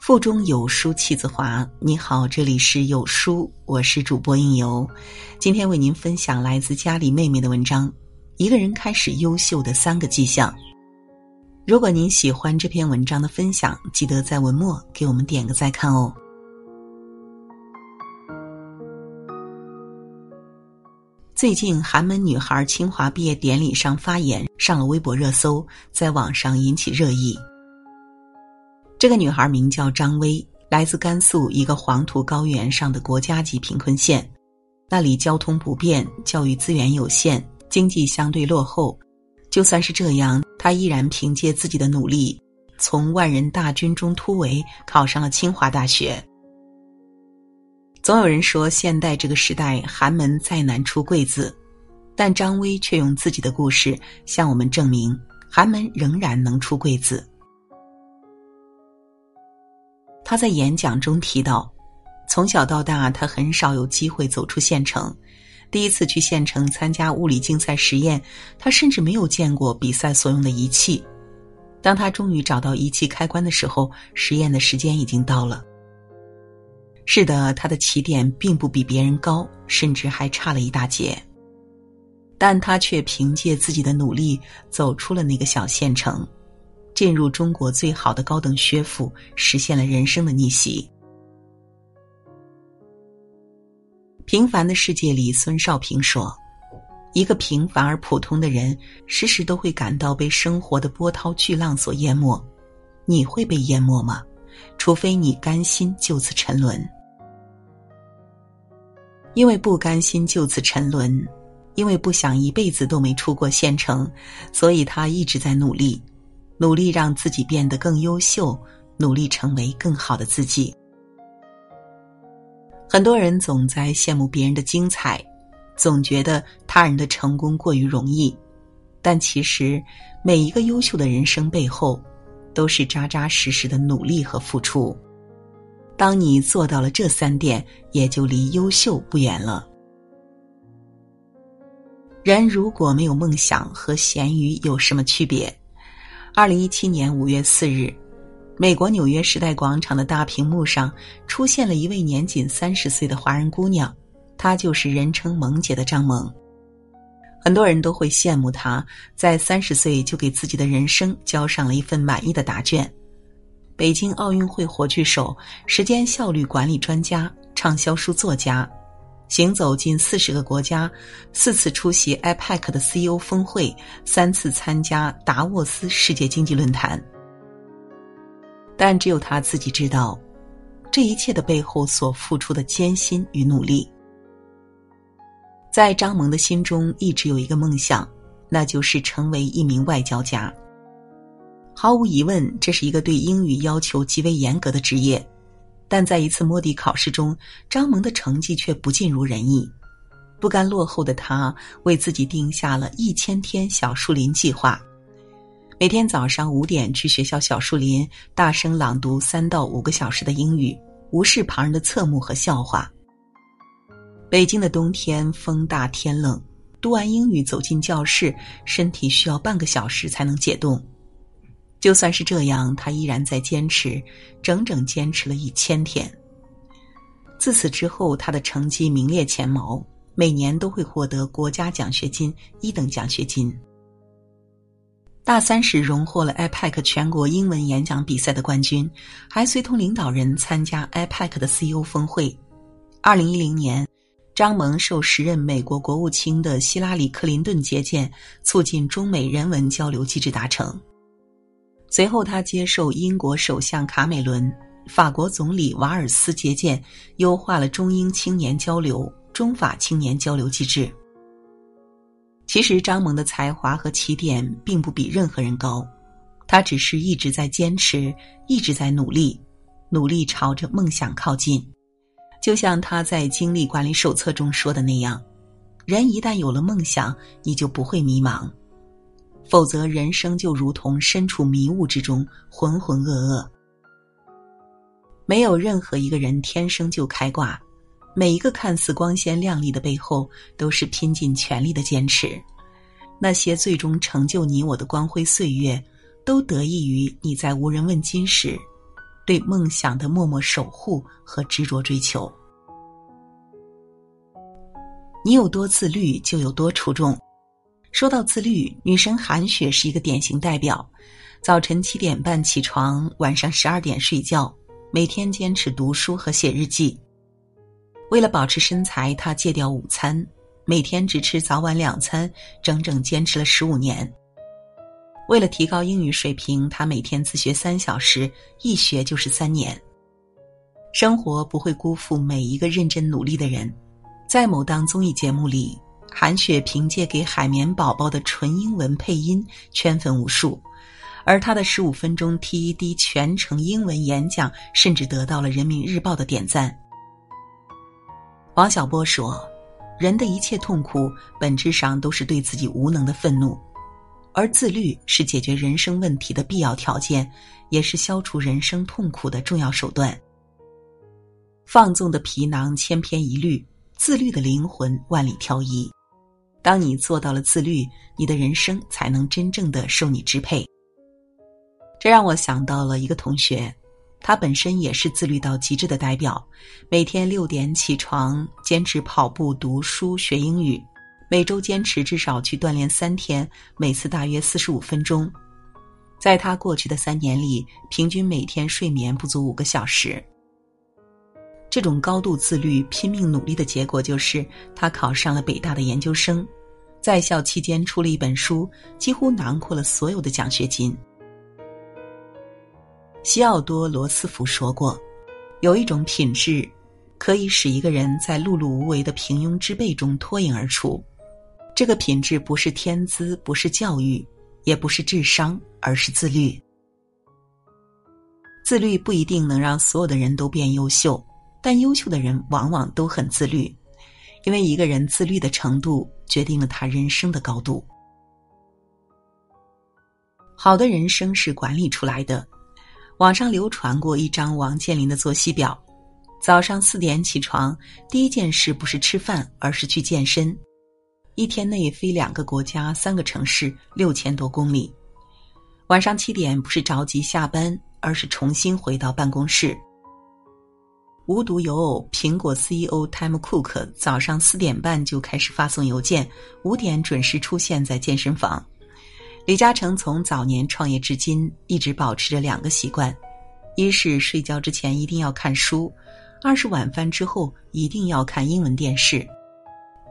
腹中有书气自华。你好，这里是有书，我是主播应由。今天为您分享来自家里妹妹的文章《一个人开始优秀的三个迹象》。如果您喜欢这篇文章的分享，记得在文末给我们点个再看哦。最近，寒门女孩清华毕业典礼上发言，上了微博热搜，在网上引起热议。这个女孩名叫张薇，来自甘肃一个黄土高原上的国家级贫困县，那里交通不便，教育资源有限，经济相对落后。就算是这样，她依然凭借自己的努力，从万人大军中突围，考上了清华大学。总有人说，现代这个时代，寒门再难出贵子，但张薇却用自己的故事向我们证明，寒门仍然能出贵子。他在演讲中提到，从小到大，他很少有机会走出县城。第一次去县城参加物理竞赛实验，他甚至没有见过比赛所用的仪器。当他终于找到仪器开关的时候，实验的时间已经到了。是的，他的起点并不比别人高，甚至还差了一大截。但他却凭借自己的努力走出了那个小县城。进入中国最好的高等学府，实现了人生的逆袭。平凡的世界里，孙少平说：“一个平凡而普通的人，时时都会感到被生活的波涛巨浪所淹没。你会被淹没吗？除非你甘心就此沉沦。因为不甘心就此沉沦，因为不想一辈子都没出过县城，所以他一直在努力。”努力让自己变得更优秀，努力成为更好的自己。很多人总在羡慕别人的精彩，总觉得他人的成功过于容易，但其实每一个优秀的人生背后，都是扎扎实实的努力和付出。当你做到了这三点，也就离优秀不远了。人如果没有梦想，和咸鱼有什么区别？二零一七年五月四日，美国纽约时代广场的大屏幕上出现了一位年仅三十岁的华人姑娘，她就是人称“萌姐”的张萌。很多人都会羡慕他，在三十岁就给自己的人生交上了一份满意的答卷。北京奥运会火炬手、时间效率管理专家、畅销书作家。行走近四十个国家，四次出席 IPAC 的 CEO 峰会，三次参加达沃斯世界经济论坛。但只有他自己知道，这一切的背后所付出的艰辛与努力。在张萌的心中，一直有一个梦想，那就是成为一名外交家。毫无疑问，这是一个对英语要求极为严格的职业。但在一次摸底考试中，张萌的成绩却不尽如人意。不甘落后的他，为自己定下了一千天小树林计划：每天早上五点去学校小树林，大声朗读三到五个小时的英语，无视旁人的侧目和笑话。北京的冬天风大天冷，读完英语走进教室，身体需要半个小时才能解冻。就算是这样，他依然在坚持，整整坚持了一千天。自此之后，他的成绩名列前茅，每年都会获得国家奖学金、一等奖学金。大三时荣获了 IPAC 全国英文演讲比赛的冠军，还随同领导人参加 IPAC 的 CEO 峰会。二零一零年，张萌受时任美国国务卿的希拉里·克林顿接见，促进中美人文交流机制达成。随后，他接受英国首相卡梅伦、法国总理瓦尔斯接见，优化了中英青年交流、中法青年交流机制。其实，张萌的才华和起点并不比任何人高，他只是一直在坚持，一直在努力，努力朝着梦想靠近。就像他在《精力管理手册》中说的那样：“人一旦有了梦想，你就不会迷茫。”否则，人生就如同身处迷雾之中，浑浑噩噩。没有任何一个人天生就开挂，每一个看似光鲜亮丽的背后，都是拼尽全力的坚持。那些最终成就你我的光辉岁月，都得益于你在无人问津时，对梦想的默默守护和执着追求。你有多自律，就有多出众。说到自律，女神韩雪是一个典型代表。早晨七点半起床，晚上十二点睡觉，每天坚持读书和写日记。为了保持身材，她戒掉午餐，每天只吃早晚两餐，整整坚持了十五年。为了提高英语水平，他每天自学三小时，一学就是三年。生活不会辜负每一个认真努力的人。在某档综艺节目里，韩雪凭借给海绵宝宝的纯英文配音圈粉无数，而她的十五分钟 TED 全程英文演讲甚至得到了人民日报的点赞。王小波说：“人的一切痛苦，本质上都是对自己无能的愤怒，而自律是解决人生问题的必要条件，也是消除人生痛苦的重要手段。放纵的皮囊千篇一律，自律的灵魂万里挑一。当你做到了自律，你的人生才能真正的受你支配。”这让我想到了一个同学。他本身也是自律到极致的代表，每天六点起床，坚持跑步、读书、学英语，每周坚持至少去锻炼三天，每次大约四十五分钟。在他过去的三年里，平均每天睡眠不足五个小时。这种高度自律、拼命努力的结果，就是他考上了北大的研究生，在校期间出了一本书，几乎囊括了所有的奖学金。西奥多·罗斯福说过：“有一种品质，可以使一个人在碌碌无为的平庸之辈中脱颖而出。这个品质不是天资，不是教育，也不是智商，而是自律。自律不一定能让所有的人都变优秀，但优秀的人往往都很自律，因为一个人自律的程度决定了他人生的高度。好的人生是管理出来的。”网上流传过一张王健林的作息表：早上四点起床，第一件事不是吃饭，而是去健身。一天内飞两个国家、三个城市，六千多公里。晚上七点不是着急下班，而是重新回到办公室。无独有偶，苹果 CEO Tim Cook 早上四点半就开始发送邮件，五点准时出现在健身房。李嘉诚从早年创业至今，一直保持着两个习惯：一是睡觉之前一定要看书；二是晚饭之后一定要看英文电视。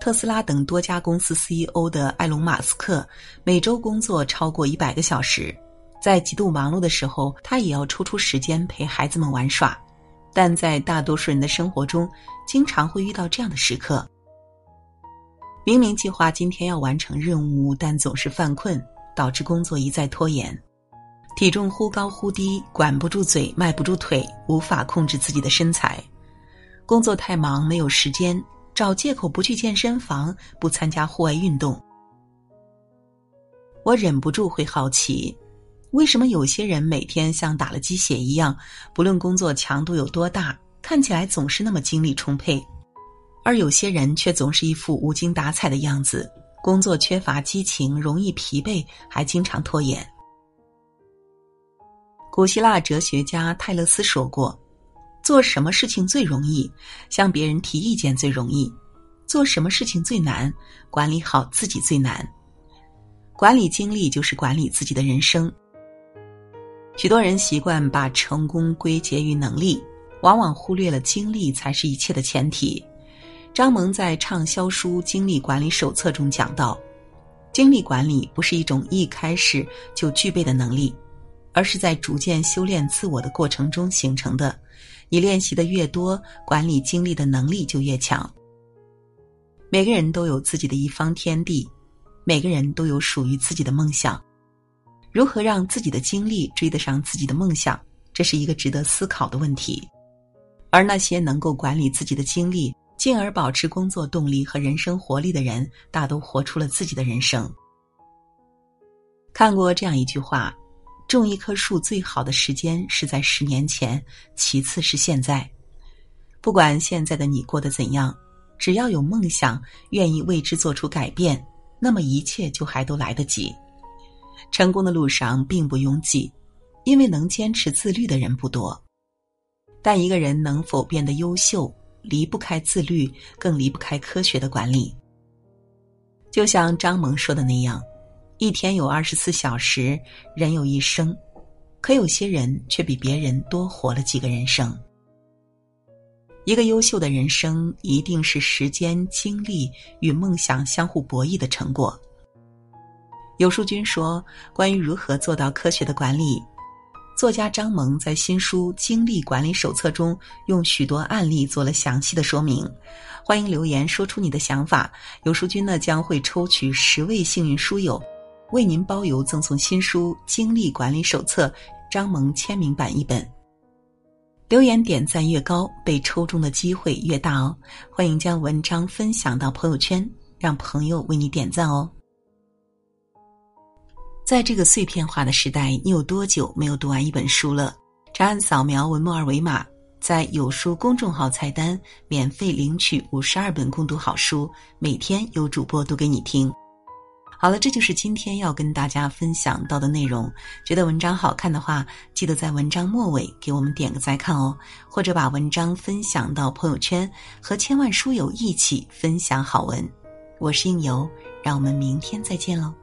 特斯拉等多家公司 CEO 的埃隆·马斯克，每周工作超过一百个小时，在极度忙碌的时候，他也要抽出时间陪孩子们玩耍。但在大多数人的生活中，经常会遇到这样的时刻：明明计划今天要完成任务，但总是犯困。导致工作一再拖延，体重忽高忽低，管不住嘴，迈不住腿，无法控制自己的身材。工作太忙，没有时间，找借口不去健身房，不参加户外运动。我忍不住会好奇，为什么有些人每天像打了鸡血一样，不论工作强度有多大，看起来总是那么精力充沛，而有些人却总是一副无精打采的样子。工作缺乏激情，容易疲惫，还经常拖延。古希腊哲学家泰勒斯说过：“做什么事情最容易？向别人提意见最容易。做什么事情最难？管理好自己最难。管理精力就是管理自己的人生。”许多人习惯把成功归结于能力，往往忽略了精力才是一切的前提。张萌在畅销书《精力管理手册》中讲到，精力管理不是一种一开始就具备的能力，而是在逐渐修炼自我的过程中形成的。你练习的越多，管理精力的能力就越强。每个人都有自己的一方天地，每个人都有属于自己的梦想。如何让自己的精力追得上自己的梦想，这是一个值得思考的问题。而那些能够管理自己的精力，进而保持工作动力和人生活力的人，大都活出了自己的人生。看过这样一句话：“种一棵树最好的时间是在十年前，其次是现在。”不管现在的你过得怎样，只要有梦想，愿意为之做出改变，那么一切就还都来得及。成功的路上并不拥挤，因为能坚持自律的人不多。但一个人能否变得优秀，离不开自律，更离不开科学的管理。就像张萌说的那样，一天有二十四小时，人有一生，可有些人却比别人多活了几个人生。一个优秀的人生，一定是时间、精力与梦想相互博弈的成果。有书君说，关于如何做到科学的管理。作家张萌在新书《精力管理手册》中用许多案例做了详细的说明，欢迎留言说出你的想法。有书君呢将会抽取十位幸运书友，为您包邮赠送新书《精力管理手册》张萌签名版一本。留言点赞越高，被抽中的机会越大哦！欢迎将文章分享到朋友圈，让朋友为你点赞哦。在这个碎片化的时代，你有多久没有读完一本书了？长按扫描文末二维码，在有书公众号菜单免费领取五十二本共读好书，每天有主播读给你听。好了，这就是今天要跟大家分享到的内容。觉得文章好看的话，记得在文章末尾给我们点个再看哦，或者把文章分享到朋友圈，和千万书友一起分享好文。我是应由，让我们明天再见喽。